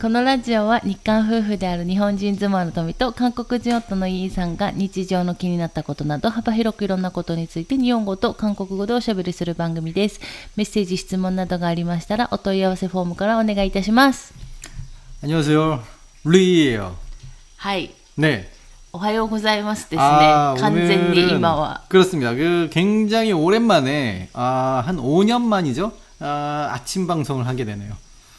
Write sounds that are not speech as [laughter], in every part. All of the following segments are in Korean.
このラジオは日韓夫婦である日本人妻の富と韓国人夫のイーさんが日常の気になったことなど幅広くいろんなことについて日本語と韓国語でおしゃべりする番組です。メッセージ、質問などがありましたらお問い合わせフォームからお願いいたします。 안녕하세요. 루이예요. はい。 네. おはようございますですね。 아, 完全に 오늘은 今は。 그렇습니다. 그 굉장히 오랜만에 아, 한 5년 만이죠. 아, 아침 방송을 하게 되네요.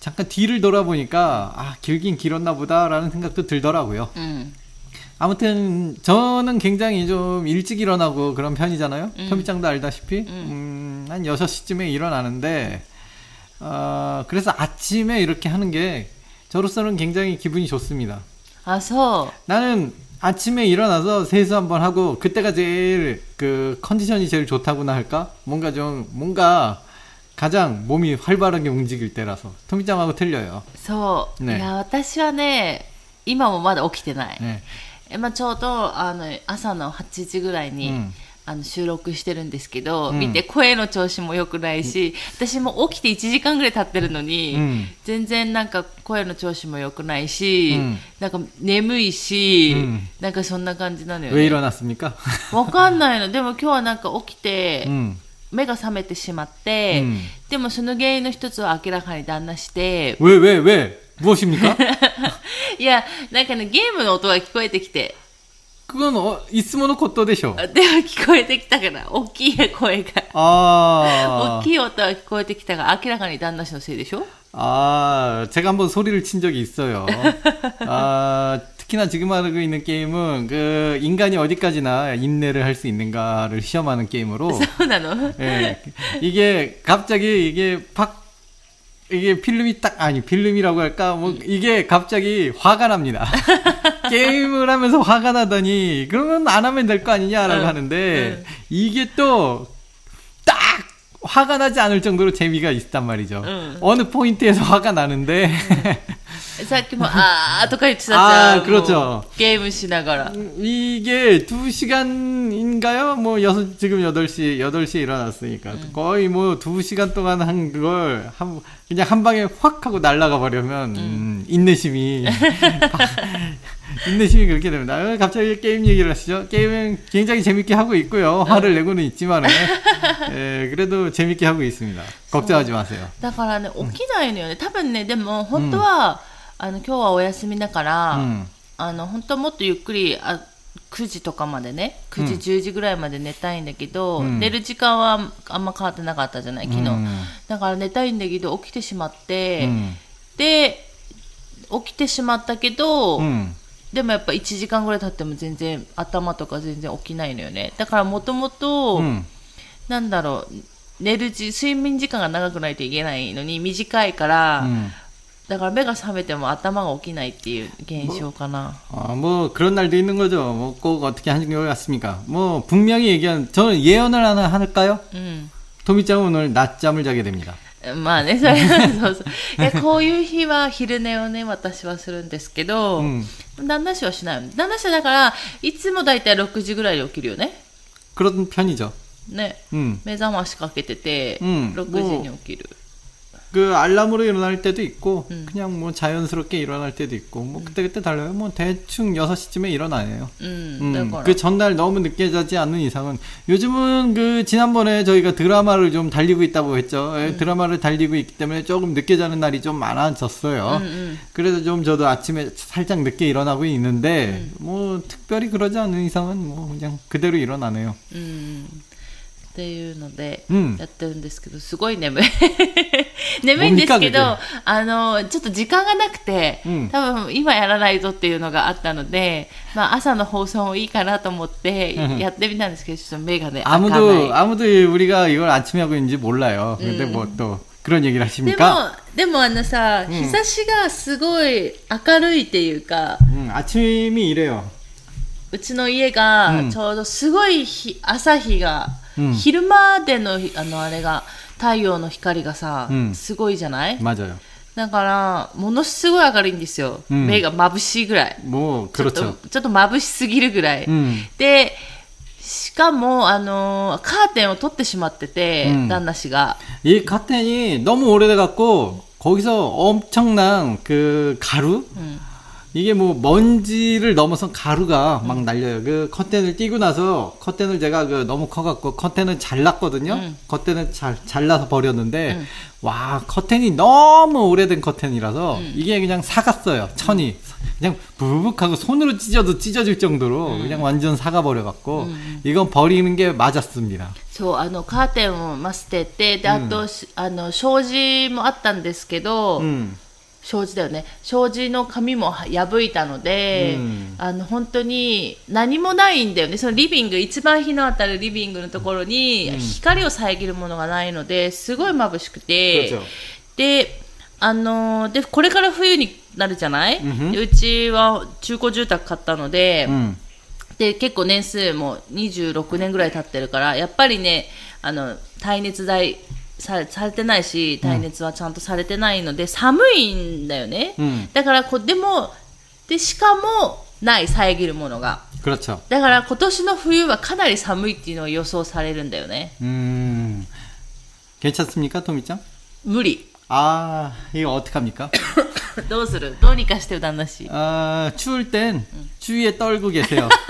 잠깐 뒤를 돌아보니까 아 길긴 길었나 보다라는 생각도 들더라고요. 음. 아무튼 저는 굉장히 좀 일찍 일어나고 그런 편이잖아요. 음. 편집장도 알다시피 음. 음 한 6시쯤에 일어나는데 어, 그래서 아침에 이렇게 하는 게 저로서는 굉장히 기분이 좋습니다. 아서 나는 아침에 일어나서 세수 한번 하고 그때가 제일 그 컨디션이 제일 좋다고나 할까? 뭔가 좀 뭔가 가장 몸이 활발하게 움직일 때라서 토미짱하고 틀려요. そう。ねいや、私はね、今もまだ起きてない。 네. えまあ、ちょうどあの朝の8時ぐらいに、うんあの収録してるんですけど、うん見て声の調子も良くないし、私も起きて1時間ぐらい経ってるのに、うん全然なんか声の調子も良くないし、うんなんか眠いし、うんなんかそんな感じなのよ 왜 ね。 일어났습니까? [laughs] わかんないの。でも今日はなんか起きて、 음. 目が覚めてしまって、うんでもその原因の一つは明らかに旦那して、 왜, 왜, 왜? 무엇입니까? [laughs] いや、なんかね、ゲームの音が聞こえてきて、 그건 어, 있으면 것도 되셔. あでも聞こえてきたから、大きい声が。 아, 大きい音が聞こえてきたが、明らかに旦那氏のせいでしょ 아, 제가 한번 소리를 친 적이 있어요. 아, 특히나 지금 하고 있는 게임은 그 인간이 어디까지나 인내를 할 수 있는가를 시험하는 게임으로. [laughs] 서운하노. 예. 이게 갑자기 이게 팍 이게 필름이 딱 아니 필름이라고 할까 뭐 이게 갑자기 화가 납니다. [laughs] 게임을 하면서 화가 나더니 그러면 안 하면 될 거 아니냐라고 응, 하는데 응. 이게 또 화가 나지 않을 정도로 재미가 있단 말이죠. 응. 어느 포인트에서 화가 나는데. 사키 뭐, 아, 아토카이 치사자. 아, 그렇죠. 게임을 시나가라. 음, 이게 2시간인가요? 뭐, 여섯, 지금 8시, 8시에 일어났으니까. 응. 거의 뭐, 2시간 동안 한 그걸, 한, 그냥 한 방에 확 하고 날아가 버리면, 응. 음, 인내심이 [laughs] 인내심이 그렇게 됩니다. 어, 갑자기 게임 얘기를 하시죠. 게임은 굉장히 재밌게 하고 있고요. 화를 내고는 있지만은 예, 그래도 재밌게 하고 있습니다. 걱정하지 마세요. だからね、起きないのよね。多分ね、でも本当は、あの、今日はお休みだから、 음. あの、本当はもっとゆっくり、あ9時とかまでね、9時、10時ぐらいまで寝たいんだけど、うん寝る時間はあんま変わってなかったじゃない、昨日。うんだから寝たいんだけど、起きてしまって、 음. で、起きてしまったけど、 음. でもやっぱ1時間ぐらい経っても全然頭とか全然起きないのよね。だからもともと、 음. なんだろう、寝る時、睡眠時間が長くないといけないのに短いから、 음. だから目が覚めても頭が起きないっていう現象かな。 아, 뭐 그런 날도 있는 거죠. 뭐 꼭 어떻게 하는 게 같습니까? 뭐 분명히 얘기한 저는 예언을 하나 할까요? うん。 토미짱 오늘 낮잠을 자게 됩니다. まあね、それそうそう。いや、[laughs] こういう日は昼寝をね、私はするんですけど、 음. 旦那氏はしないの。旦那氏はだから、いつもだいたい6時ぐらいに起きるよね。 그런 편이죠. ね。 음. 目覚ましかけてて、うん6時に起きる。 그 알람으로 일어날 때도 있고 음. 그냥 뭐 자연스럽게 일어날 때도 있고 뭐 그때 그때 달라요. 뭐 대충 6시쯤에 일어나요. うん。だ 음, から。 그 전날 너무 늦게 자지 않는 이상은 요즘은 그 지난번에 저희가 드라마를 좀 달리고 있다고 했죠. 예, 드라마를 달리고 있기 때문에 조금 늦게 자는 날이 좀 많아졌어요. うんうん。 그래서 좀 저도 아침에 살짝 늦게 일어나고 있는데 뭐 특별히 그러지 않는 이상은 뭐 그냥 그대로 일어나네요. うん。っていうので、うんやってるんですけど、すごい眠い。 [laughs] [laughs] 眠いんですけもう見どか、あの、ちょっと時間がなくて、うん多分今やらないとっていうのがあったので、まあ朝の放送もいいかなと思ってうんやってみたんですけど、ちょっと目がね、開かない 아무도 아무도 우리가 이걸 아침에 하고 있는지 몰라요. 근데 뭐 또 그런 얘기를 でも 하십니까? でもあのさ、ん日差しがすごい明るいっていうか 음, 아침이 이래요. うちの家がうんちょうどすごい日朝日が、うん昼間でのあのあれが 太陽の光がさ、うんすごいじゃない 맞아요. だからものすごい明るいんですよ、うん目が眩しいぐらい 뭐 ちょっ 그렇죠. とちょっと眩しすぎるぐらい、 음. でしかもあのーカーテンを取ってしまってて、うん旦那氏が 이 카텐이 너무 오래돼 갖고 거기서 엄청난 그 가루 うん、 이게 뭐 먼지를 넘어선 가루가 막 날려요. 그 커튼을 띄고 나서 커튼을 제가 그 너무 커갖고 커튼을 잘랐거든요. 음. 커튼을 잘 잘라서 버렸는데 음. 와 커튼이 너무 오래된 커튼이라서 이게 그냥 사갔어요. 천이 그냥 부북하고 손으로 찢어도 찢어질 정도로 그냥 완전 사가 버려갖고 이건 버리는 게 맞았습니다. そうあのカーテンをまあ捨ててであと、しあの障子もあったんですけど、 음. 障子だよね。障子の紙も破いたので、うん、あの本当に何もないんだよね。そのリビング一番日の当たるリビングのところに光を遮るものがないのですごい眩しくて、うん、であのでこれから冬になるじゃない、うん、うちは中古住宅買ったので,、で結構年数も26年ぐらい経ってるからやっぱりねあの耐熱材さされてないし耐熱はちゃんとされてないので、寒いんだよね、うんだからこでもでしかもない遮るものが 그렇죠. だから今年の冬はかなり寒いっていうのが予想されるんだよね 음. 괜찮습니까, 토미짱? 無理 아, 이거 어떡합니까? [coughs] どうするどうにかしてよ旦那氏 아, 추울 땐 주위에 떨고 계세요. [laughs]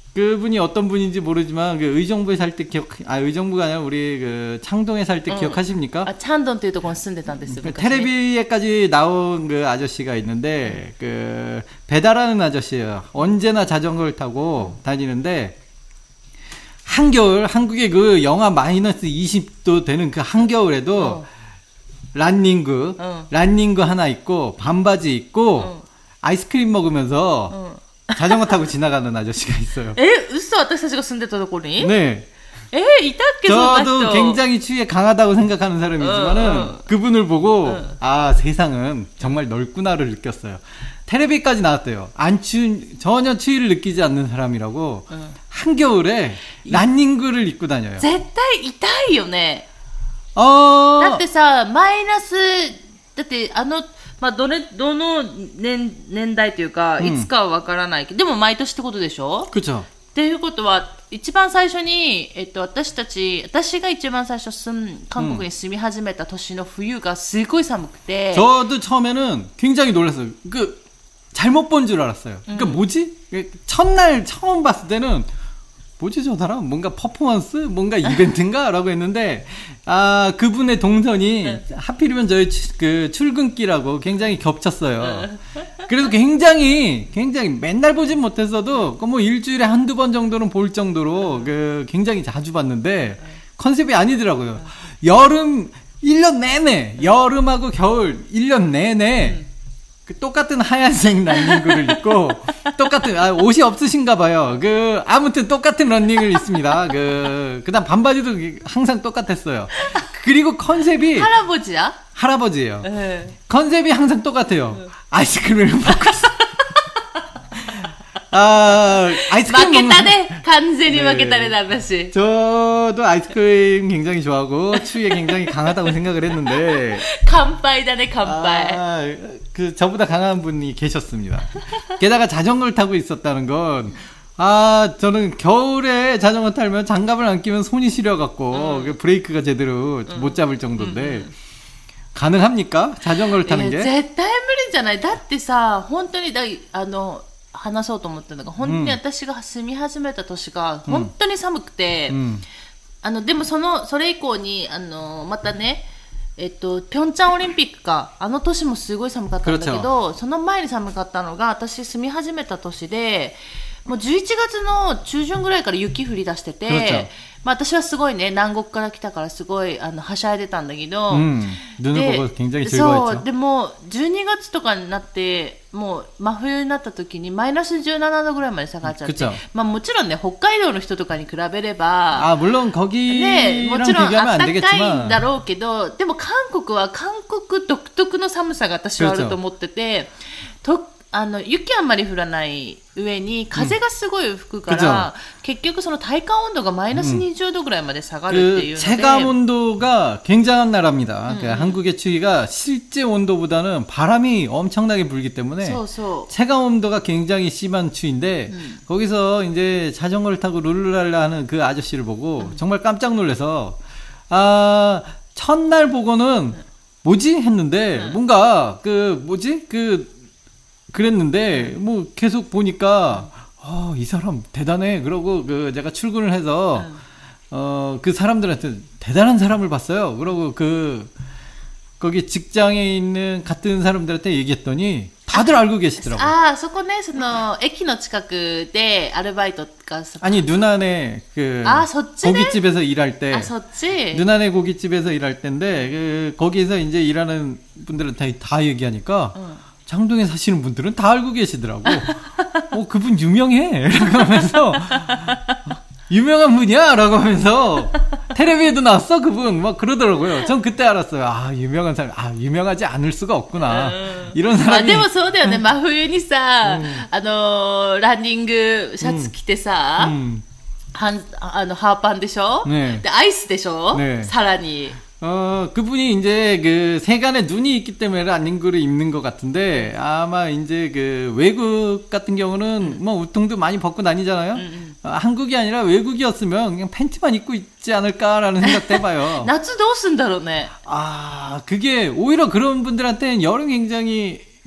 그분이 어떤 분인지 모르지만 그 의정부에 살 때 기억 아 의정부가 아니라 우리 그 창동에 살때 응. 기억하십니까? 아 창동 때도 건쓴데단데스니까 테레비에까지 나온 그 아저씨가 있는데 그 배달하는 아저씨예요. 언제나 자전거를 타고 다니는데 한겨울 한국의 그 영하 마이너스 20도 되는 그 한겨울에도 어. 란닝구 어. 란닝구 하나 있고 반바지 입고 어. 아이스크림 먹으면서 자전거 타고 지나가는 아저씨가 있어요. え、嘘私たちが住んでたところに、 네. え、いたっけそんな 저도 人。 굉장히 추위에 강하다고 생각하는 사람이지만은 어, 어. 그분을 보고 어. 아 세상은 정말 넓구나를 느꼈어요. 테레비까지 나왔대요. 안 추, 전혀 추위를 느끼지 않는 사람이라고 응. 한겨울에 란닝구를 입고 다녀요. 絶対痛いよね。 어, だってさ、マイナス、だってあの、 まあ、どれ、どの年、年代というか、うんいつかはわからないけど、でも毎年ってことでしょ 그렇죠. っていうことは、一番最初に、えっと、私たち、私が一番最初住ん、韓国に住み始めた年の冬がすごい寒くて、 저도 처음에는 굉장히 놀랐어요. 그 잘못 본 줄 알았어요. 그러니까 뭐지? 첫날 처음 봤을 때는 뭐지 저 사람? 뭔가 퍼포먼스? 뭔가 이벤트인가?라고 했는데 아 그분의 동선이 하필이면 저희 추- 그 출근길하고 굉장히 겹쳤어요. 그래도 굉장히 굉장히 맨날 보진 못했어도 그뭐 일주일에 한두 번 정도는 볼 정도로 그 굉장히 자주 봤는데 컨셉이 아니더라고요. 여름 1년 내내 여름하고 겨울 1년 내내 그 똑같은 하얀색 런닝구를 입고 똑같은 아, 옷이 없으신가 봐요. 그 아무튼 똑같은 런닝을 입습니다. 그 그다음 반바지도 항상 똑같았어요. 그리고 컨셉이 할아버지야? 할아버지예요. 네. 컨셉이 항상 똑같아요. 네. 아이스크림을 먹고 있어. 아, 아이스크림 負け 먹는 たね完全に負けたね、ね旦那氏。 저도 아이스크림 굉장히 좋아하고 추위에 굉장히 강하다고 생각을 했는데 乾杯だね、乾杯。 아, 그 저보다 강한 분이 계셨습니다. 게다가 자전거를 타고 있었다는 건 아, 저는 겨울에 자전거 타면 장갑을 안 끼면 손이 시려갖고 그 브레이크가 제대로 못 잡을 정도인데 가능합니까? 자전거를 いや 타는 게? 絶対無理じゃないだってさ本当にだあの 話そうと思ったのが本当に私が住み始めた年が本当に寒くて、 음, あのでもそのそれ以降にあのまたねえっと、ピョンチャンオリンピックか、あの年もすごい寒かったんだけど、その前に寒かったのが、私住み始めた年で、もう11月の中旬ぐらいから雪降り出してて、まあ、私はすごいね南国から来たからすごいあのはしゃいでたんだけど、うん、でそうでも12月とかになってもう真冬になった時にマイナス17度ぐらいまで下がっちゃってまあ、もちろんね北海道の人とかに比べればあ물론거기ねもちろん暖かいんだろうけどでも韓国は韓国独特の寒さが私はあると思っててと あの雪あんまり降らない上に風がすごい吹くから、うん、結局その体感温度がマイナス20度ぐらいまで下がるっていうので、체감온도가굉장한나라입니다 음. 그한국의추위가실제온도보다는바람이엄청나게불기때문에체감온도가굉장히심한추위인데음 거기서이제자전거를타고룰루랄라하는그아저씨를보고음정말깜짝놀라서아첫날보고는뭐지했는데뭔가그뭐지그 그랬는데 뭐 계속 보니까 어, 이 사람 대단해. 그러고 그 제가 출근을 해서 어, 그 사람들한테 대단한 사람을 봤어요. 그러고 그 거기 직장에 있는 같은 사람들한테 얘기했더니 다들 알고 계시더라고요. 아, そこね,その駅の近くでアルバイトが 아니 누나네 그 아, 고깃집에서 일할 때. 아, 서치? 누나네 고깃집에서 일할 때인데 그 거기서 이제 일하는 분들한테 다 얘기하니까 응. 장동에 사시는 분들은 다 알고 계시더라고. 어, 그분 유명해. 라고 [laughs] 하면서, 유명한 분이야? 라고 하면서, 테레비에도 나왔어? 그분. 막 그러더라고요. 전 그때 알았어요. 아, 유명한 사람, 아, 유명하지 않을 수가 없구나. 음. 이런 사람이. まあでもそうだよね。真冬にさ、あのー、ランニングシャツ着てさ、うん한あのハーパンでしょ、ね、でアイスでしょ、ね、さらに 어, 그분이 이제 그 세간에 눈이 있기 때문에 란닝구를 입는 것 같은데 아마 이제 그 외국 같은 경우는 음. 뭐 우통도 많이 벗고 다니잖아요. 어, 한국이 아니라 외국이었으면 그냥 팬티만 입고 있지 않을까라는 생각도 해봐요. [laughs] 나츠도 쓴다로네. 아, 그게 오히려 그런 분들한테는 여름 굉장히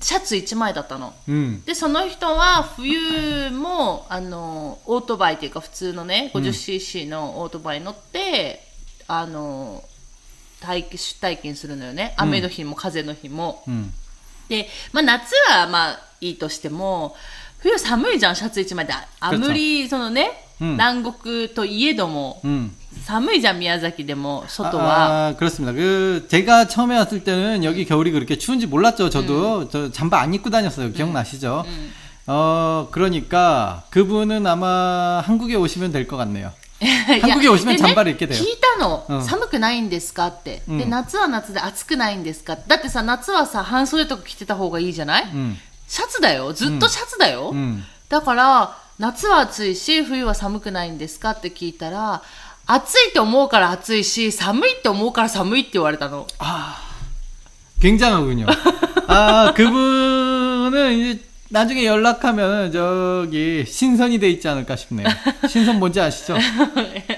シャツ1枚だったの、うん、でその人は冬もあのオートバイっていうか普通のね 50cc のオートバイ乗って、うん、あの体出体験するのよね。雨の日も風の日も、うん、で、まあ、夏はまあいいとしても冬寒いじゃんシャツ1枚で。あ無理そのね、南国といえども、 寒い잖 미야자키 데모 소도와. 아, 그렇습니다. 그 제가 처음에 왔을 때는 여기 겨울이 그렇게 추운지 몰랐죠. 저도 음. 저 잠바 안 입고 다녔어요. 기억나시죠? 음. 음. 어 그러니까 그분은 아마 한국에 오시면 될 것 같네요. [laughs] 한국에 오시면 잠바를 입게 돼요. 聞いたの。寒くないんですかって。で、夏は夏で暑くないんですかって 聞いたら、暑いって思うから暑いし、寒いって思うから寒いって言われたの。ああ。굉장하군요 [laughs] 아, 그분은 이제 나중에연락하면저기신선이돼있지않을까싶네요신선뭔지아시죠 [laughs]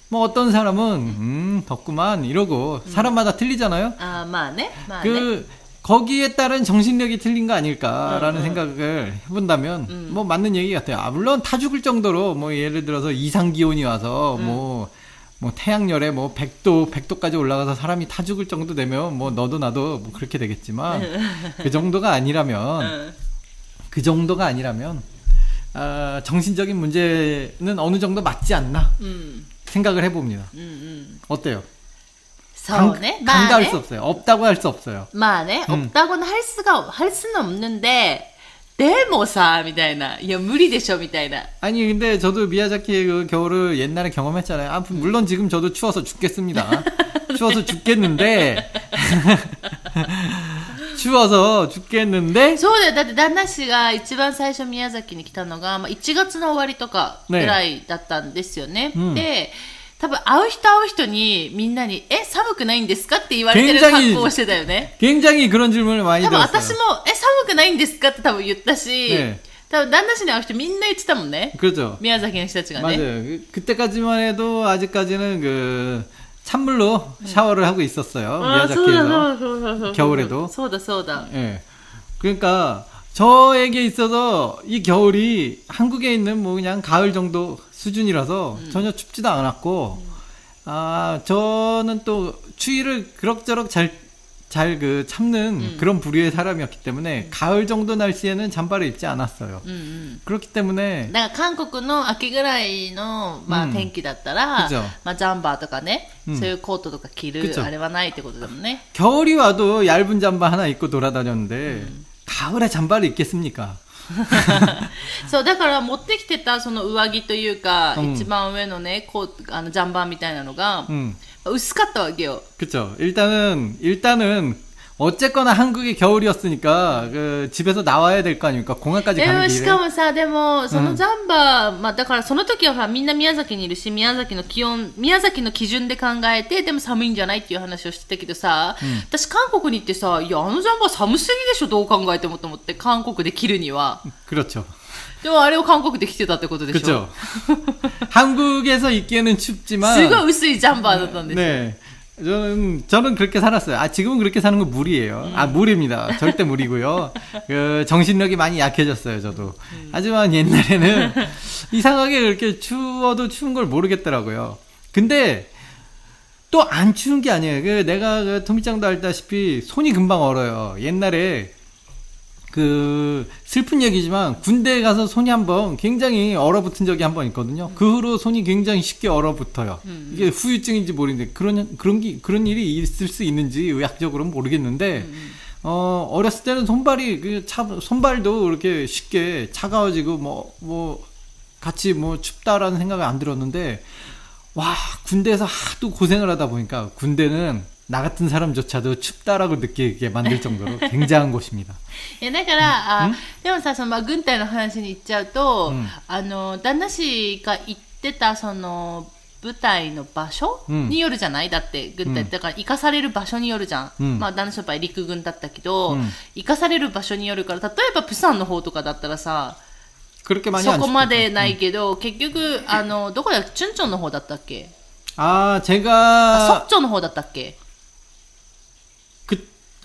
뭐 어떤 사람은 음 덥구만 이러고 사람마다 틀리잖아요. 아 마네 그 거기에 따른 정신력이 틀린 거 아닐까라는 음, 음, 생각을 해본다면 음. 뭐 맞는 얘기 같아요. 아 물론 타 죽을 정도로 뭐 예를 들어서 이상 기온이 와서 뭐뭐 음. 뭐, 뭐 태양열에 뭐 100도 100도까지 올라가서 사람이 타 죽을 정도 되면 뭐 너도 나도 뭐 그렇게 되겠지만 [laughs] 그 정도가 아니라면 음. 그 정도가 아니라면 아, 정신적인 문제는 어느 정도 맞지 않나. 음. 생각을 해봅니다. うんうん。 어때요? そうね。 강, まあ 강가할 ね 수 。 없어요. 없다고 할 수 없어요. まあね、 うん 없다고는 할 수가, 할 수는 없는데, でもさ、みたいな。いや、無理でしょ、みたいな。 아니 근데 저도 미야자키의 그 겨울을 옛날에 경험했잖아요. 아, 물론 지금 저도 추워서 죽겠습니다. [laughs] 추워서 죽겠는데 [laughs] 추워서 죽겠는데 そうだよ。だって旦那氏が一番最初宮崎に来たのが、まあ、1月の終わりとかぐらいだったんですよね。うんで、多分会う人会う人にみんなに、え、寒くないんですかって言われてる굉장히 格好をしてたよね。 굉장히 그런 질문을 많이 多分 들었어요. 私も、え、寒くないんですかって多分言ったし、ね多分旦那氏に会う人みんな言ってたもんね。 그렇죠. 宮崎の人たちがね。 맞아요. 그- 그때까지만 해도 아직까지는 그 찬물로 샤워를 하고 있었어요. 아, 미야자키에서 겨울에도. 소다 소다. 예. 그러니까 저에게 있어서 이 겨울이 한국에 있는 뭐 그냥 가을 정도 수준이라서 음. 전혀 춥지도 않았고 음. 아 저는 또 추위를 그럭저럭 잘 잘 그 참는 그런 부류의 사람이었기 때문에 가을 정도 날씨에는 잠바를 입지 않았어요. うんうん。 그렇기 때문에 だから韓国の秋ぐらいの、まあうん天気だったら、 그죠 まあジャンバーとかね、うんそういうコートとか着る 그죠 あれはないってことだもんね。 겨울이 와도 얇은 잠바 하나 입고 돌아다녔는데 가을에 잠바를 입겠습니까? そう、だから持ってきてたその上着というか、うん一番上のね、コート、あのジャンバーみたいなのが、 음. 薄かったわけよ。 그쵸. 일단은, 일단은, 어쨌거나 한국이 겨울이었으니까, 그, 집에서 나와야 될 거 아닙니까? 공항까지 で 가는 もし 길에. かもさ、でも、そのジャンバー、まあだからその時はさ、みんな宮崎にいるし、宮崎の気温、宮崎の基準で考えて、でも寒いんじゃないっていう話をしてたけどさ、私韓国に行ってさ、いや、あのジャンバー寒すぎでしょ、どう考えてもと思って、韓国で着るには。 그렇죠. でもあれを韓国で着てたってことでしょ 그쵸. 한국에서 입기에는 춥지만. すごい薄いジャンバーだったんですよ。 네. 저는, 저는 그렇게 살았어요. 아, 지금은 그렇게 사는 건 무리예요. 아, 무리입니다. 절대 무리고요. 그, 정신력이 많이 약해졌어요, 저도. 하지만 옛날에는 이상하게 그렇게 추워도 추운 걸 모르겠더라고요. 근데, 또 안 추운 게 아니에요. 그 내가 그 토미짱도 알다시피 손이 금방 얼어요. 옛날에 그 슬픈 얘기지만 군대에 가서 손이 한번 굉장히 얼어붙은 적이 한 번 있거든요. 그 후로 손이 굉장히 쉽게 얼어붙어요. 이게 후유증인지 모르는데 그런 그런 게 그런 일이 있을 수 있는지 의학적으로는 모르겠는데 어 어렸을 때는 손발이 그 차, 손발도 이렇게 쉽게 차가워지고 뭐뭐 같이 뭐 춥다라는 생각이 안 들었는데 와 군대에서 하도 고생을 하다 보니까 군대는 나 같은 사람조차도 춥다라고 느끼게 만들 정도로 굉장한 곳입니다. [laughs] いやだから、あでもさその、まあ、軍隊の話に行っちゃうと、うんあの旦那氏が行ってたその部隊の場所うんによるじゃない、だって軍隊、うんだから生かされる場所によるじゃん、うんまあ、旦那氏の場合陸軍だったけど、うん生かされる場所によるから例えばプサンの方とかだったらさ 그렇게 많이 そ 안 こまで 춥거든요. ないけど、結局あのどこだチュンチョンの方だったっけ 아 あ 제가 ソッチョンの方だったっけ 그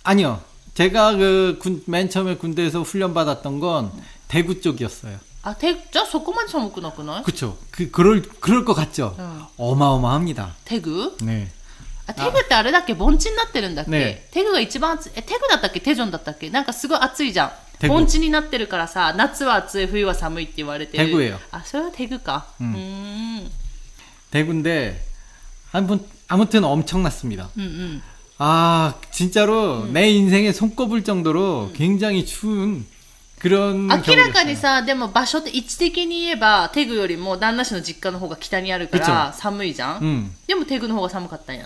아니요. 제가 그 군 맨 처음에 군대에서 훈련 받았던 건 대구 쪽이었어요. あてじゃあそこまで寒くなくない 그렇죠. 그 그럴 그럴 것 같죠. 응. 어마어마합니다. テグ 네. あテグってあれだっけ盆地になってるんだっけ、ねテグが一番暑いえテグだったっけテジョンだったっけなんかすごい暑いじゃんテグ盆地になってるからさ夏は暑い冬は寒いって言われてるテグ예요 あそれはテグかううんーん 대구인데 한번 아무튼 엄청났습니다. うんうん 아 진짜로 내 인생에 손꼽을 정도로 굉장히 추운 그런 明らか 겨울이었어요. にさでも場所って位置的に言えばテグよりも旦那氏の実家の方が北にあるから寒いじゃん、 음. でもテグの方が寒かったんや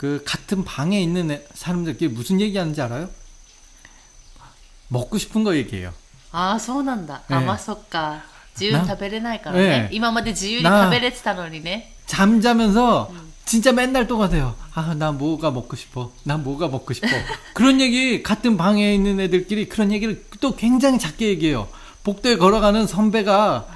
그 같은 방에 있는 애- 사람들끼리 무슨 얘기하는지 알아요? 먹고 싶은 거 얘기해요. ああそうなんだ、ええあまあそっか自由に食べれないからね、ええ今まで自由にな食べれてたのにね 잠자면서 진짜 맨날 똑같아요. 아, 나 뭐가 먹고 싶어. 나 뭐가 먹고 싶어. 그런 얘기 같은 방에 있는 애들끼리 그런 얘기를 또 굉장히 작게 얘기해요. 복도에 걸어가는 선배가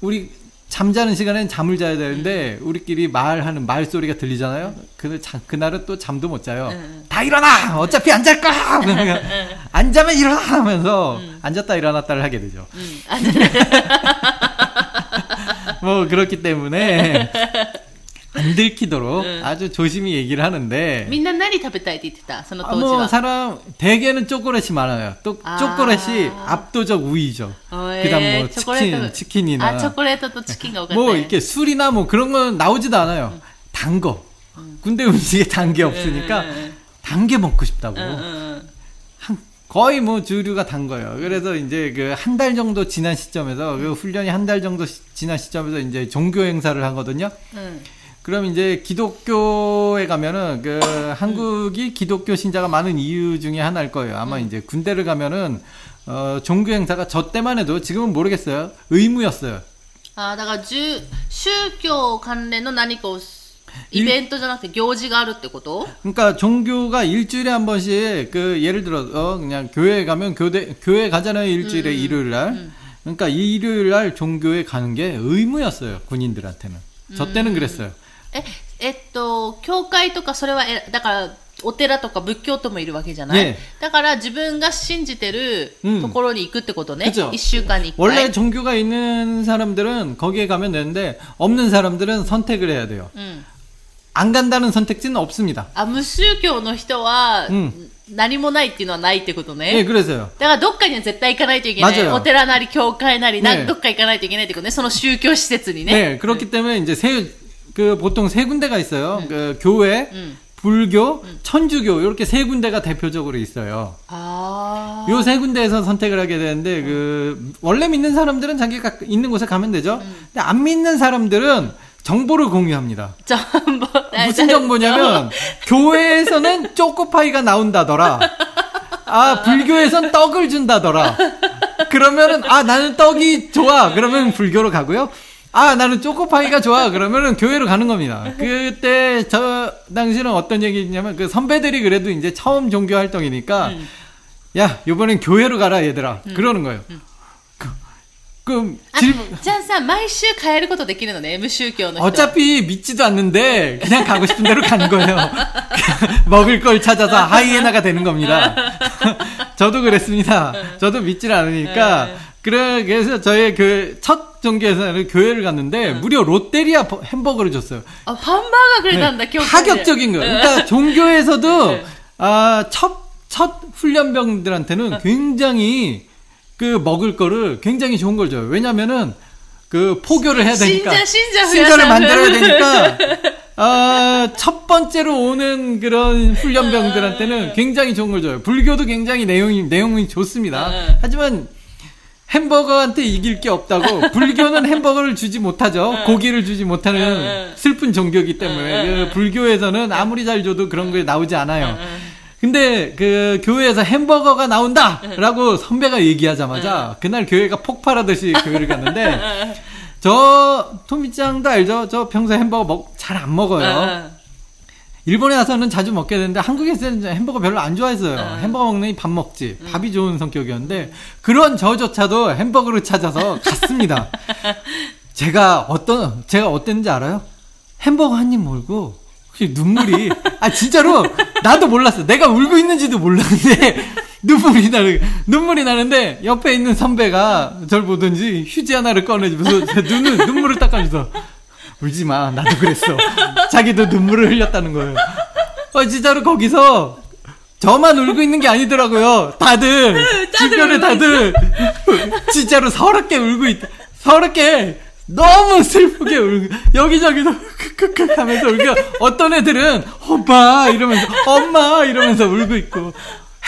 우리 잠자는 시간엔 잠을 자야 되는데 우리끼리 말하는 말소리가 들리잖아요. 근데 자, 그날은 또 잠도 못 자요. 응. 다 일어나. 어차피 안 잘 거야. 그러니까 안 자면 일어나 하면서 응. 앉았다 일어났다를 하게 되죠. 응. [laughs] 뭐 그렇기 때문에 안 들키도록 아주 조심히 얘기를 하는데. 민나 나리 타베타이 디티다. 아, 뭐 사람 대개는 초콜릿이 많아요. 또 아~ 초콜릿이 압도적 우위죠. 어. 그다음 뭐 네, 치킨, 치킨이나 아 초콜릿도 치킨가 뭐 이렇게 술이나 뭐 그런 건 나오지도 않아요. 음. 단 거. 음. 군대 음식에 단게 음. 없으니까 음. 음. 단게 먹고 싶다고. 음, 한 거의 뭐 주류가 단 거예요. 그래서 이제 그 한 달 정도 지난 시점에서 그 훈련이 한 달 정도 시, 지난 시점에서 이제 종교 행사를 하거든요. 그럼 이제 기독교에 가면은 그 한국이 기독교 신자가 많은 이유 중에 하나일 거예요. 아마 이제 군대를 가면은 어 종교 행사가 저 때만 해도 지금은 모르겠어요. 의무였어요. あだからじゅ宗教関連の何かをイベントじゃなくて行事があるってこと 그러니까 종교가 일주일에 한 번씩 그 예를 들어 어 그냥 교회에 가면 교대 교회 가잖아요 일주일에 일요일 날. 그러니까 일요일 날 종교에 가는 게 의무였어요 군인들한테는. 저 때는 그랬어요. ええっと教会とかそれはえだから お寺とか仏教徒もいるわけじゃない、ねだから自分が信じてるうんところに行くってことね、그죠 一週間に一回 원래 종교가 있는 사람들은 거기에 가면 되는데 없는 사람들은 선택을 해야 돼요. うん、 안 간다는 선택지는 없습니다. あ無宗教の人は、うん何もないっていうのはないってことね、 네, 그래서요. だからどっかには絶対行かないといけない。 맞아요 お寺なり、教会なり、なねどっか行かないといけないってことね。その宗教施設にね。 네, 그렇기 때문에 이제 세, 그 보통 세 군데가 있어요. 그 교회, うん。 불교, 천주교 이렇게 세 군데가 대표적으로 있어요. 아. 요 세 군데에서 선택을 하게 되는데 음. 그 원래 믿는 사람들은 자기가 있는 곳에 가면 되죠. 음. 근데 안 믿는 사람들은 정보를 공유합니다. [laughs] 정보. 뭐, 네. 무슨 정보냐면 [laughs] 교회에서는 초코파이가 나온다더라. 아, 불교에선 떡을 준다더라. 그러면은 아, 나는 떡이 좋아. 그러면 불교로 가고요. 아 나는 초코파이가 좋아. 그러면은 교회로 가는 겁니다. 그때 저 당시는 어떤 얘기냐면 그 선배들이 그래도 이제 처음 종교 활동이니까 야 요번엔 교회로 가라 얘들아. 그러는 거예요. 그, 그럼 あ 질문 じゃあさ、毎週変えることできるのね、無宗教の人。 어차피 믿지도 않는데 그냥 가고 싶은 대로 가는 거예요. [laughs] 먹을 걸 찾아서 하이에나가 되는 겁니다. [laughs] 저도 그랬습니다. 저도 믿질 않으니까 네. 그래- 그래서 저의 그 첫 전개에서 교회를 갔는데 응. 무려 롯데리아 햄버거를 줬어요. 아, 험마가 그랬단다. 네. 파격적인 거예요. 그러니까 종교에서도 아, 첫, 첫 훈련병들한테는 굉장히 그 먹을 거를 굉장히 좋은 걸 줘요. 왜냐면은 그 포교를 해야 되니까 신자, 신자 를 만들어야 되니까 [laughs] 아, 첫 번째로 오는 그런 훈련병들한테는 굉장히 좋은 걸 줘요. 불교도 굉장히 내용이 내용이 좋습니다. 하지만 햄버거한테 이길 게 없다고 [laughs] 불교는 햄버거를 주지 못하죠. 고기를 주지 못하는 네. 슬픈 종교이기 때문에 그 불교에서는 아무리 잘 줘도 그런 게 나오지 않아요. 근데 그 교회에서 햄버거가 나온다라고 선배가 얘기하자마자 그날 교회가 폭발하듯이 [laughs] 교회를 갔는데 저 토미짱도 알죠? 저 평소에 햄버거 잘안 먹어요. 일본에 와서는 자주 먹게 되는데 한국에서는 햄버거 별로 안 좋아했어요. 응. 햄버거 먹느니 밥 먹지. 밥이 좋은 성격이었는데 그런 저조차도 햄버거를 찾아서 [laughs] 갔습니다. 제가 어떤 제가 어땠는지 알아요? 햄버거 한입 먹고 혹시 눈물이 아 진짜로 나도 몰랐어. 내가 울고 있는지도 몰랐는데 [laughs] 눈물이 나는 눈물이 나는데 옆에 있는 선배가 절 보든지 휴지 하나를 꺼내주면서 제 눈을 눈물을 닦아주서 울지 마. 나도 그랬어. [laughs] 자기도 눈물을 흘렸다는 거예요. 어, 진짜로 거기서 저만 울고 있는 게 아니더라고요. 다들 [laughs] 주변에 다들 진짜로 서럽게 울고 있다. 서럽게 너무 슬프게 울고 여기저기서 크크크 하면서 울고 어떤 애들은 오빠 이러면서 엄마 이러면서 울고 있고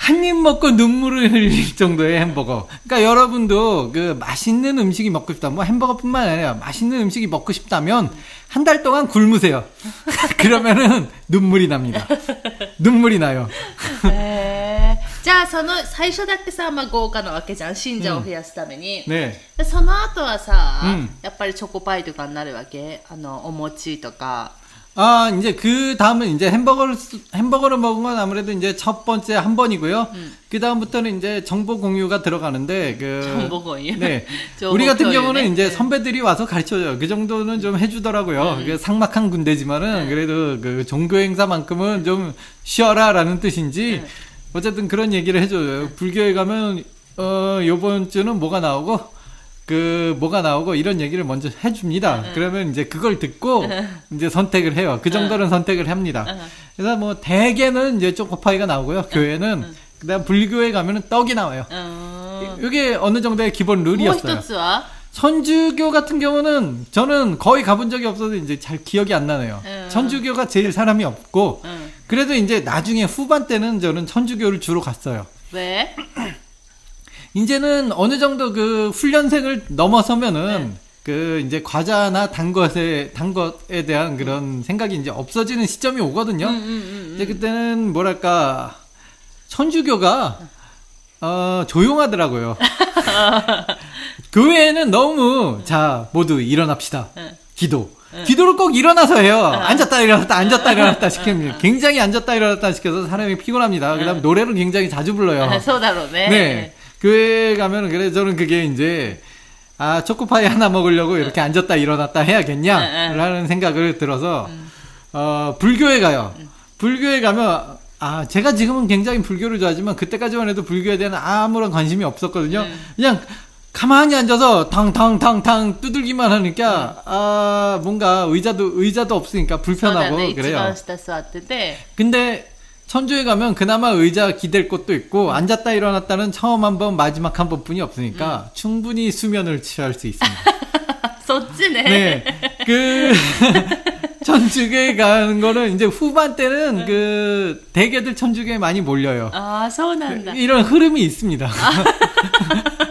한 입 먹고 눈물을 흘릴 정도의 햄버거. 그러니까 여러분도 그 맛있는 음식이 먹고 싶다. 뭐 햄버거뿐만 아니라 맛있는 음식이 먹고 싶다면 한 달 동안 굶으세요. [laughs] 그러면은 눈물이 납니다. 눈물이 나요. へーじゃあその最初だってさ、まあ、豪華なわけじゃん信者を増やすために、 네. でその後はさ、うんやっぱりチョコパイとかになるわけあのお餅とか 아, 이제 그 다음은 이제 햄버거를, 쓰- 햄버거를 먹은 건 아무래도 이제 첫 번째 한 번이고요. 그 다음부터는 이제 정보 공유가 들어가는데, 그. 정보 공유? 네. [laughs] 우리 같은. 경우는 이제 네. 선배들이 와서 가르쳐줘요. 그 정도는 좀 해주더라고요. 그 상막한 군대지만은 그래도 그 종교 행사만큼은 좀 쉬어라 라는 뜻인지 어쨌든 그런 얘기를 해줘요. 불교에 가면, 어, 요번 주는 뭐가 나오고, 그 뭐가 나오고 이런 얘기를 먼저 해줍니다. 응. 그러면 이제 그걸 듣고 응. 이제 선택을 해요. 그 정도는 응. 선택을 합니다. 그래서 뭐 대개는 이제 쪼코파이가 나오고요. 교회는 그다음 불교에 가면은 떡이 나와요. 어. 이게 어느 정도의 기본 룰이었어요. 뭐 천주교 같은 경우는 저는 거의 가본 적이 없어서 이제 잘 기억이 안 나네요. 천주교가 제일 사람이 없고 그래도 이제 나중에 후반 때는 저는 천주교를 주로 갔어요. 왜? [clears throat] 이제는 어느 정도 그 훈련생을 넘어서면은 네. 그 이제 과자나 단 것에 단 것에 대한 그런 음. 생각이 이제 없어지는 시점이 오거든요. 음, 음, 음, 음. 이제 그때는 뭐랄까 천주교가 어 조용하더라고요. [laughs] 교회에는 너무 자 모두 일어납시다. 네. 기도. 네. 기도를 꼭 일어나서 해요. 아. 앉았다 일어났다 앉았다 [laughs] 일어났다 시킵니다. 굉장히 앉았다 일어났다 시켜서 사람이 피곤합니다. 그다음 노래를 굉장히 자주 불러요. 아, 소다로 네. 네. 교회 가면 그래 저는 그게 이제 아 초코파이 하나 먹으려고 이렇게 앉았다 일어났다 해야겠냐라는 생각을 들어서 어 불교에 가요. 불교에 가면 아, 제가 지금은 굉장히 불교를 좋아하지만 그때까지만 해도 불교에 대한 아무런 관심이 없었거든요. 네. 그냥 가만히 앉아서 탕탕탕탕 두들기만 하니까 네. 아, 뭔가 의자도 의자도 없으니까 불편하고 그래요. 근데 천주에 가면 그나마 의자 기댈 곳도 있고 앉았다 일어났다는 처음 한 번 마지막 한 번뿐이 없으니까 음. 충분히 수면을 취할 수 있습니다. [laughs] 멋지네. 네. 그 [laughs] 천주교에 가는 거는 이제 후반 때는 응. 네. 그 대개들 천주교에 많이 몰려요. 아 서운한다. 이런 흐름이 있습니다. 아. [laughs]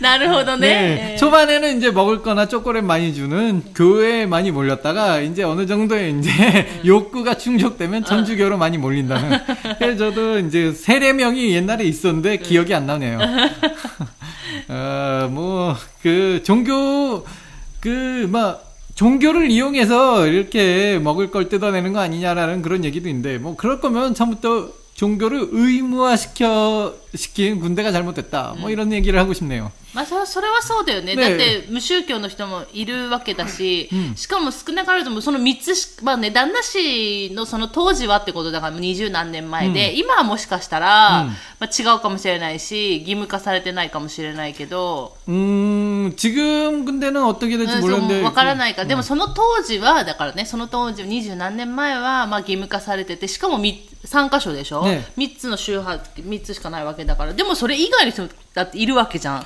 나르호도네. 네. 네. 초반에는 이제 먹을 거나 초콜릿 많이 주는 교회에 많이 몰렸다가 이제 어느 정도의 이제 음. 욕구가 충족되면전주교로 많이 몰린다는 아. 그래서 저도 이제 세례명이 옛날에 있었는데 네. 기억이 안 나네요. [laughs] 어, 뭐, 그, 종교, 그, 막, 종교를 이용해서 이렇게 먹을 걸 뜯어내는 거 아니냐라는 그런 얘기도 있는데, 뭐, 그럴 거면 처음부터 종교를 의무화시켜, 시킨 군대가 잘못됐다. 뭐, 음. 이런 얘기를 하고 싶네요. まあ、そそれはそうだよねねだって無宗教の人もいるわけだし、うんしかも少なからずもその3つし、まあね、旦那氏のその当時はってことだからもう20何年前で、今はもしかしたら、うんまあ、違うかもしれないし義務化されてないかもしれないけど、 음, 지금 군대는 어떻게 うん 될지 そう 모르는데. わからないから、でもその当時はだからねその当時20何年前はまあ義務化されててしかも3箇所でしょ、ね3つの宗派3つしかないわけだからでもそれ以外の人だっているわけじゃん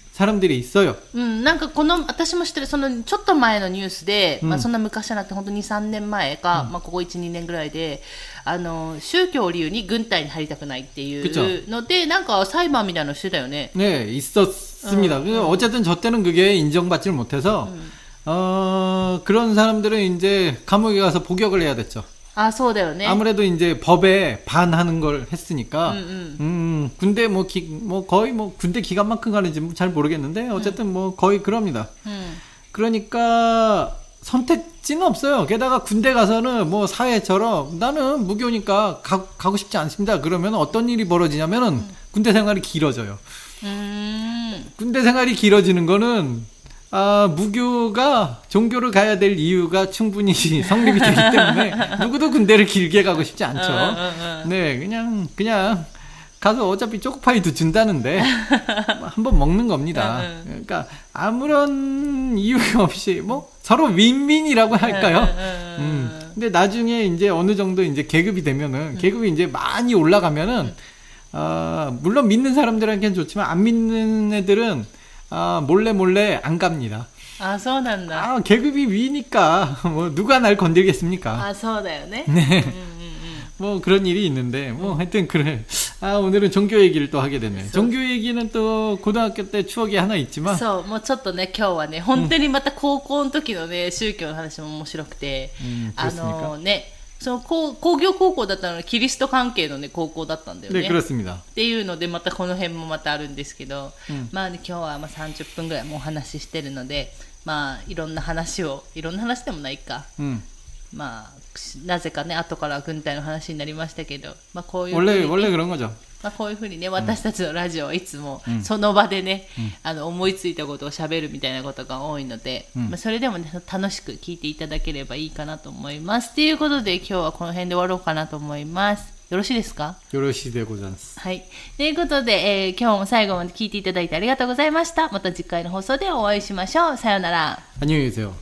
사람들이 있어요. うん、なんかこの私も知ってるそのちょっと前のニュースで、うんまあ、そんな昔じゃなくて本当に23年前か、まあ、ここ12年ぐらいであの宗教を理由に軍隊に入りたくないってい 그쵸 うのでなんか裁判みたいなのしてたよね 네, 있었습니다. 그래서 어쨌든 저 때는 그게 인정받지를 못해서 어 그런 사람들은 이제 감옥에 가서 복역을 해야 됐죠. あそうだよね 아무래도 이제 법에 반하는 걸 했으니까, 음, 음. 음, 군대 뭐, 기, 뭐, 거의 뭐, 군대 기간만큼 가는지 뭐잘 모르겠는데, 어쨌든 뭐, 거의 그럽니다. うん、 그러니까, 선택지는 없어요. 게다가 군대 가서는 뭐, 사회처럼, 나는 무교니까 가, 가고 싶지 않습니다. 그러면 어떤 일이 벌어지냐면은, 군대 생활이 길어져요. うーん 군대 생활이 길어지는 거는, 아, 무교가 종교를 가야 될 이유가 충분히 [laughs] 성립이 되기 때문에 누구도 군대를 길게 가고 싶지 않죠. 응, 응, 응. 네, 그냥 그냥 가서 어차피 초코파이도 준다는데 한번 먹는 겁니다. 그러니까 아무런 이유 없이 뭐 서로 윈윈이라고 할까요? 음. 응. 근데 나중에 이제 어느 정도 이제 계급이 되면은 계급이 이제 많이 올라가면은 어, 물론 믿는 사람들한테는 좋지만 안 믿는 애들은 아, 몰래 몰래 안 갑니다. あそうなんだ 아, 계급이 위니까 뭐 누가 날 건들겠습니까? あそうだよね 네. うんうんうん 뭐 그런 일이 있는데 뭐 하여튼 그래. 아, 오늘은 종교 얘기를 또 하게 됐네. 종교 얘기는 또 고등학교 때 추억이 하나 있지만 そう、もうちょっとね、今日はね、本当にまた高校の時のね、宗教の話も面白くて、うんあのね、 その工工業高校だったのにキリスト関係のね、高校だったんだよ 네, ね。 그렇습니다. っていうので、またこの辺もまたあるんですけど、うんまあね、今日はまあ30分ぐらいもうお話ししてるので、まあ、いろんな話を、いろんな話でもないか。 음. まあ、なぜかね、後から軍隊の話になりましたけど、まあこういうふう 원래 にね 원래 그런 거죠. まあ、こういうふうにね、私たちのラジオはいつもその場でね、あの思いついたことを喋るみたいなことが多いので、うんまあ、それでもね、楽しく聞いていただければいいかなと思います。ということで、今日はこの辺で終わろうかなと思います。よろしいですか 요러시 되고 잔스. はい。ということで、えー今日も最後まで聞いていただいてありがとうございました。また次回の放送でお会いしましょう。さようなら。 안녕히 계세요.